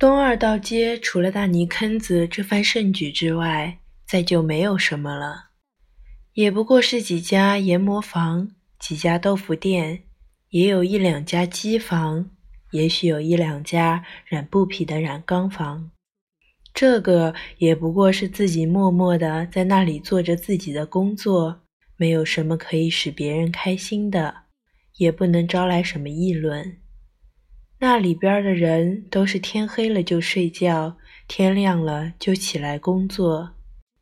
东二道街除了大泥坑子这番盛举之外，再就没有什么了。也不过是几家研磨坊，几家豆腐店，也有一两家机房，也许有一两家染布匹的染缸房。这个也不过是自己默默的在那里做着自己的工作，没有什么可以使别人开心的，也不能招来什么议论。那里边的人都是天黑了就睡觉，天亮了就起来工作，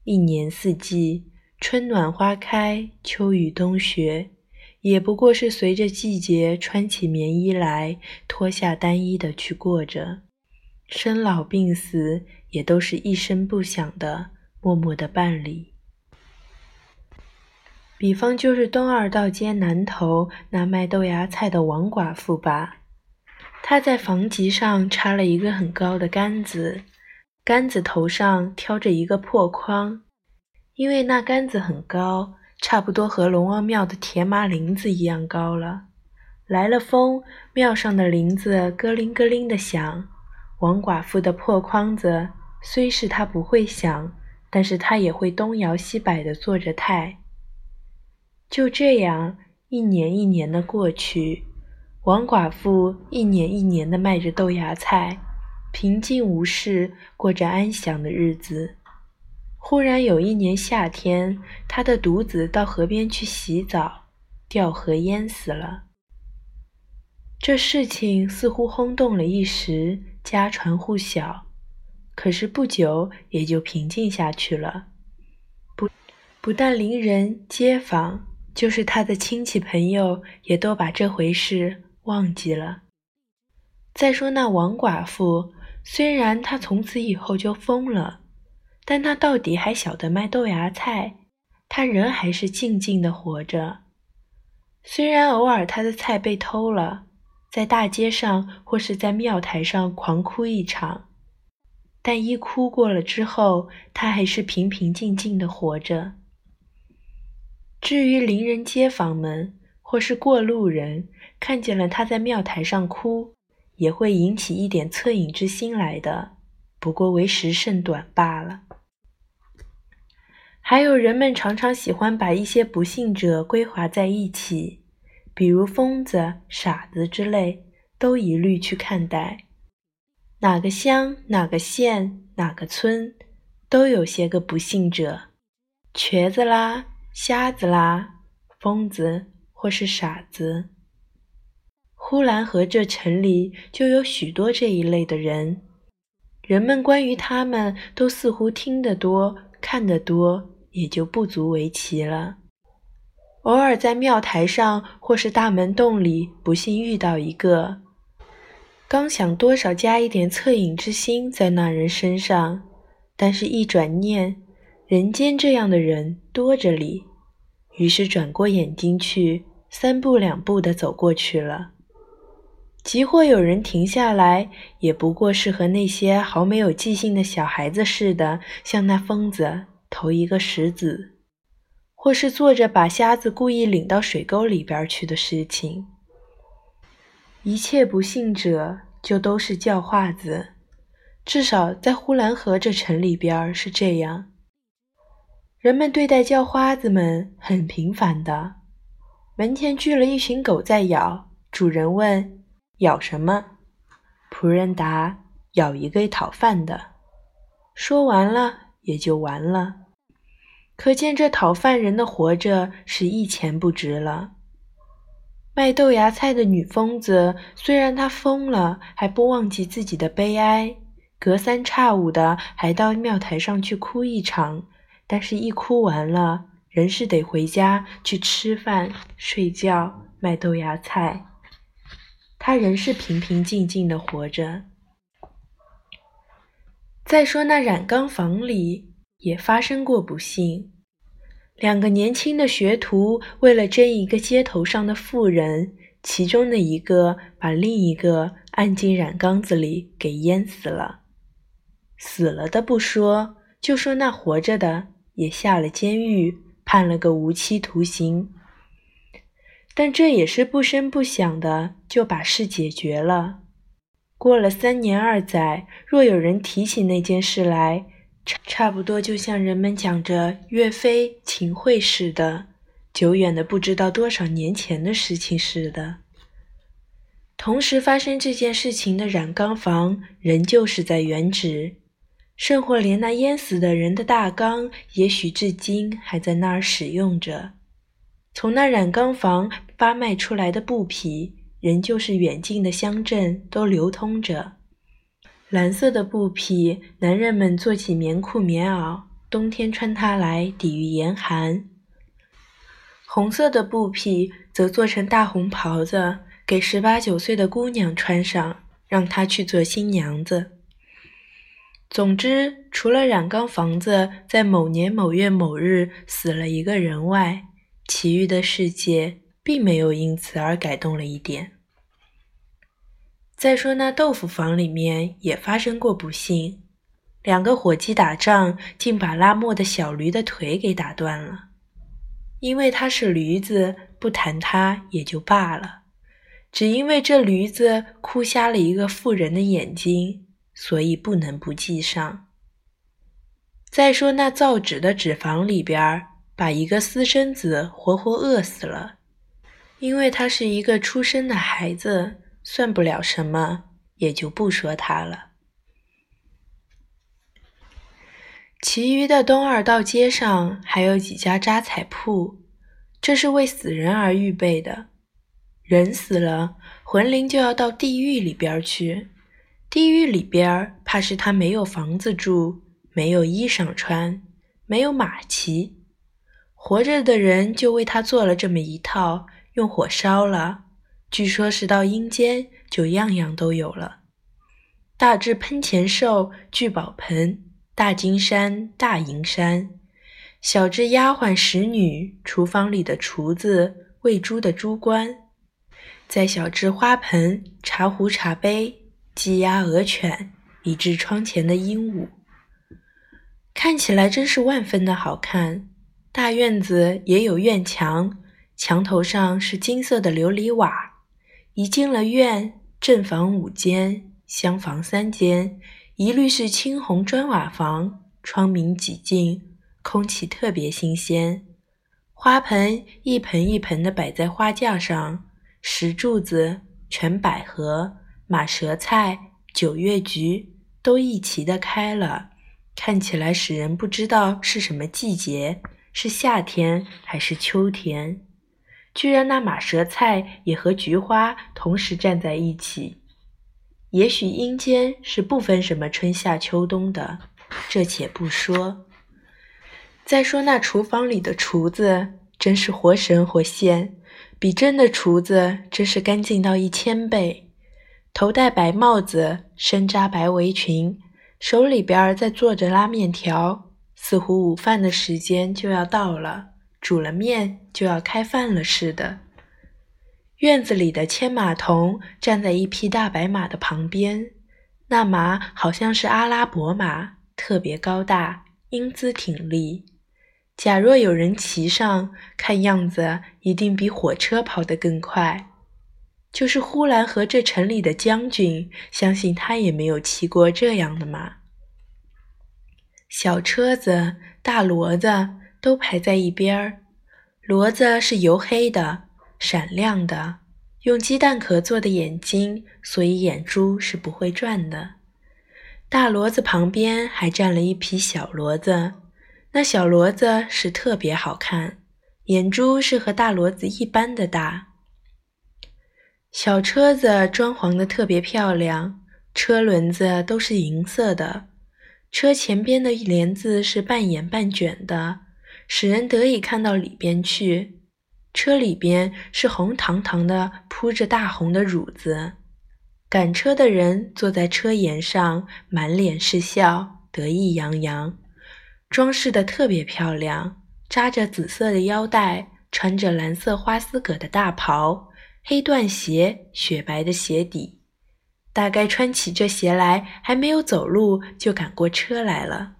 一年四季，春暖花开，秋雨冬雪，也不过是随着季节穿起棉衣来，脱下单衣的去过着，生老病死。也都是一声不响的，默默的办理。比方就是东二道街南头那卖豆芽菜的王寡妇吧，他在房脊上插了一个很高的杆子，杆子头上挑着一个破筐，因为那杆子很高，差不多和龙王庙的铁马铃子一样高了。来了风，庙上的铃子咯铃咯铃的响，王寡妇的破筐子。虽是他不会响，但是他也会东摇西摆地做着态。就这样，一年一年的过去，王寡妇一年一年的卖着豆芽菜，平静无事，过着安详的日子。忽然有一年夏天，她的独子到河边去洗澡，掉河淹死了。这事情似乎轰动了一时，家传户晓。可是不久也就平静下去了。不，不但邻人街坊，就是他的亲戚朋友，也都把这回事忘记了。再说那王寡妇，虽然她从此以后就疯了，但她到底还晓得卖豆芽菜，她人还是静静的活着。虽然偶尔她的菜被偷了，在大街上或是在庙台上狂哭一场。但一哭过了之后，她还是平平静静的活着。至于邻人街坊们或是过路人，看见了他在庙台上哭，也会引起一点恻隐之心来的，不过为时甚短罢了。还有人们常常喜欢把一些不幸者归划在一起，比如疯子、傻子之类，都一律去看待。哪个乡、哪个县、哪个村，都有些个不幸者，瘸子啦、瞎子啦、疯子或是傻子。呼兰河这城里就有许多这一类的人，人们关于他们都似乎听得多、看得多，也就不足为奇了。偶尔在庙台上或是大门洞里，不幸遇到一个。刚想多少加一点恻隐之心在那人身上，但是一转念，人间这样的人多着哩，于是转过眼睛去，三步两步的走过去了。即或有人停下来，也不过是和那些毫没有记性的小孩子似的，向那疯子投一个石子，或是做着把瞎子故意领到水沟里边去的事情。一切不幸者就都是叫化子，至少在呼兰河这城里边是这样。人们对待叫花子们很平凡的。门前聚了一群狗在咬，主人问：“咬什么？”仆人答：“咬一个讨饭的。”说完了也就完了。可见这讨饭人的活着是一钱不值了。卖豆芽菜的女疯子，虽然她疯了，还不忘记自己的悲哀，隔三差五的还到庙台上去哭一场。但是，一哭完了，人是得回家去吃饭、睡觉、卖豆芽菜。他仍是平平静静的活着。再说那染缸房里也发生过不幸。两个年轻的学徒为了争一个街头上的妇人，其中的一个把另一个按进染缸子里给淹死了。死了的不说，就说那活着的也下了监狱，判了个无期徒刑。但这也是不声不响的就把事解决了。过了三年二载，若有人提起那件事来，差差不多就像人们讲着岳飞、秦桧似的，久远的不知道多少年前的事情似的。同时发生这件事情的染缸房，仍旧是在原址，甚或连那淹死的人的大缸，也许至今还在那儿使用着。从那染缸房发卖出来的布匹，仍旧是远近的乡镇都流通着。蓝色的布匹，男人们做起棉裤、棉袄，冬天穿它来抵御严寒；红色的布匹则做成大红袍子。给十八九岁的姑娘穿上，让她去做新娘子。总之，除了染缸房子在某年某月某日死了一个人外，其余的世界并没有因此而改动了一点。再说那豆腐房里面也发生过不幸，两个伙计打仗，竟把拉磨的小驴的腿给打断了。因为他是驴子，不谈他也就罢了。只因为这驴子哭瞎了一个妇人的眼睛，所以不能不记上。再说那造纸的纸坊里边，把一个私生子活活饿死了，因为他是一个出生的孩子，算不了什么，也就不说他了。其余的东二道街上还有几家扎彩铺，这是为死人而预备的。人死了，魂灵就要到地狱里边去。地狱里边，怕是他没有房子住，没有衣裳穿，没有马骑。活着的人就为他做了这么一套，用火烧了。据说是到阴间就样样都有了，大至喷钱兽、聚宝盆、大金山、大银山，小至丫鬟使女、厨房里的厨子、喂猪的猪倌。在小至花盆、茶壶、茶杯、鸡鸭鹅犬，以至窗前的鹦鹉，看起来真是万分的好看。大院子也有院墙，墙头上是金色的琉璃瓦。一进了院，正房五间，厢房三间，一律是青红砖瓦房，窗明几净，空气特别新鲜。花盆一盆一盆的摆在花架上。石柱子、全百合、马舌菜、九月菊都一齐的开了，看起来使人不知道是什么季节，是夏天还是秋天。居然那马舌菜也和菊花同时站在一起。也许阴间是不分什么春夏秋冬的，这且不说。再说那厨房里的厨子，真是活神活现。比真的厨子真是干净到一千倍，头戴白帽子，身扎白围裙，手里边在做着拉面条，似乎午饭的时间就要到了，煮了面就要开饭了似的。院子里的牵马童站在一匹大白马的旁边，那马好像是阿拉伯马，特别高大，英姿挺立。假若有人骑上，看样子一定比火车跑得更快。就是呼兰河这城里的将军，相信他也没有骑过这样的马。小车子、大骡子都排在一边儿，骡子是油黑的、闪亮的，用鸡蛋壳做的眼睛，所以眼珠是不会转的。大骡子旁边还站了一匹小骡子。那小骡子是特别好看，眼珠是和大骡子一般的大。小车子装潢的特别漂亮，车轮子都是银色的，车前边的帘子是半掩半卷的，使人得以看到里边去。车里边是红堂堂的，铺着大红的褥子。赶车的人坐在车沿上，满脸是笑，得意洋洋。装饰的特别漂亮，扎着紫色的腰带，穿着蓝色花丝葛的大袍，黑缎鞋，雪白的鞋底。大概穿起这鞋来，还没有走路就赶过车来了。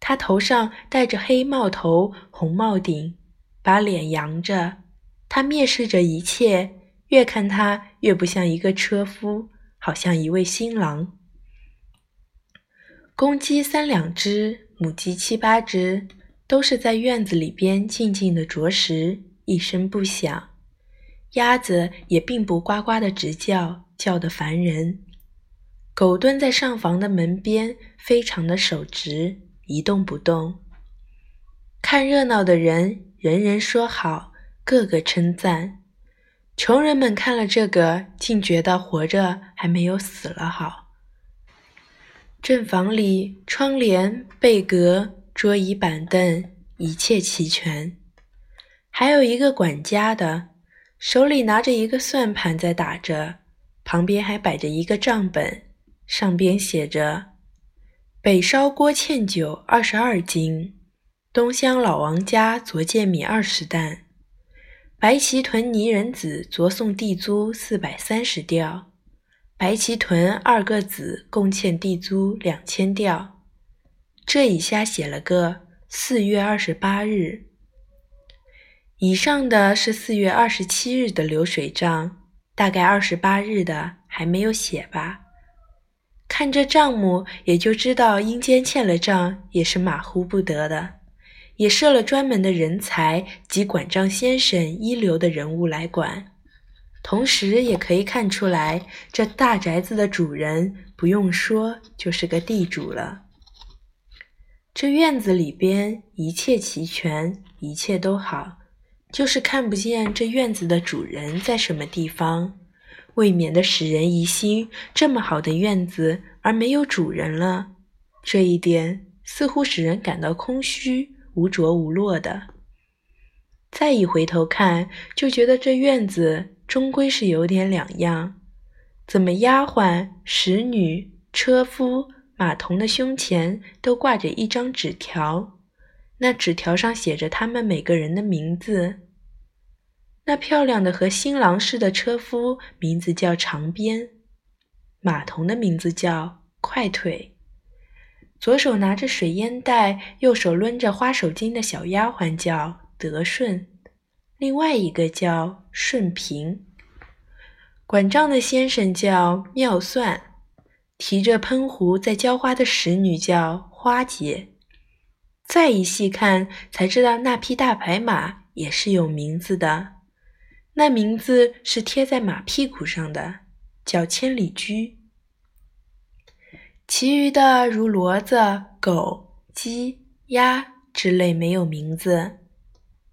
他头上戴着黑帽头、红帽顶，把脸扬着。他蔑视着一切，越看他越不像一个车夫，好像一位新郎。公鸡三两只，母鸡七八只，都是在院子里边静静的啄食，一声不响。鸭子也并不呱呱的直叫，叫得烦人。狗蹲在上房的门边，非常的守直，一动不动。看热闹的人，人人说好，个个称赞。穷人们看了这个，竟觉得活着还没有死了好。正房里，窗帘、被阁、桌椅板凳，一切齐全。还有一个管家的，手里拿着一个算盘在打着，旁边还摆着一个账本，上边写着：北烧锅芡酒二十二斤，东乡老王家昨见米二十担。白旗屯泥人子昨送地租四百三十吊，白旗屯二个子共欠地租两千吊。这一下写了个四月二十八日，以上的是四月二十七日的流水账，大概二十八日的还没有写吧。看这账目，也就知道阴间欠了账也是马虎不得的。也设了专门的人才及管账先生一流的人物来管，同时也可以看出来，这大宅子的主人不用说就是个地主了。这院子里边一切齐全，一切都好，就是看不见这院子的主人在什么地方，未免的使人疑心，这么好的院子而没有主人了，这一点似乎使人感到空虚。无着无落的，再一回头看，就觉得这院子终归是有点两样。怎么丫鬟、使女、车夫、马童的胸前都挂着一张纸条？那纸条上写着他们每个人的名字。那漂亮的和新郎似的车夫名字叫长鞭，马童的名字叫快腿。左手拿着水烟袋，右手抡着花手巾的小丫鬟叫德顺，另外一个叫顺平。管账的先生叫妙算，提着喷壶在浇花的使女叫花姐。再一细看，才知道那匹大白马也是有名字的，那名字是贴在马屁股上的，叫千里驹。其余的如骡子、狗、鸡、鸭之类没有名字。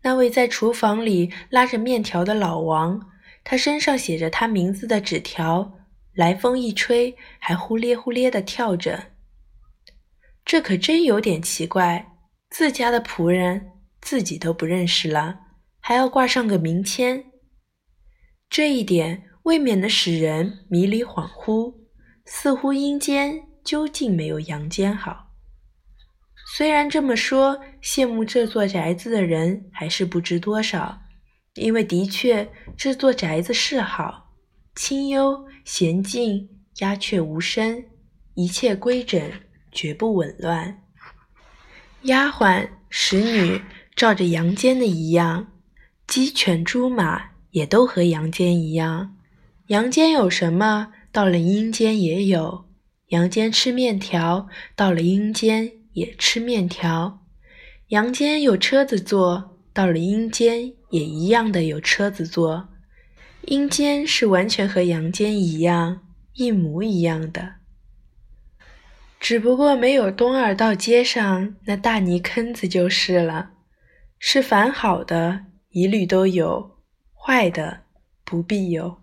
那位在厨房里拉着面条的老王，他身上写着他名字的纸条，来风一吹，还呼咧呼咧地跳着。这可真有点奇怪，自家的仆人自己都不认识了，还要挂上个名签。这一点未免的使人迷离恍惚，似乎阴间。究竟没有阳间好。虽然这么说，羡慕这座宅子的人还是不知多少，因为的确这座宅子是好，清幽娴静，鸦雀无声，一切规整，绝不紊乱。丫鬟、使女照着阳间的一样，鸡犬猪马也都和阳间一样。阳间有什么，到了阴间也有。阳间吃面条，到了阴间也吃面条；阳间有车子坐，到了阴间也一样的有车子坐。阴间是完全和阳间一样，一模一样的，只不过没有东二道街上那大泥坑子就是了。是凡好的一律都有，坏的不必有。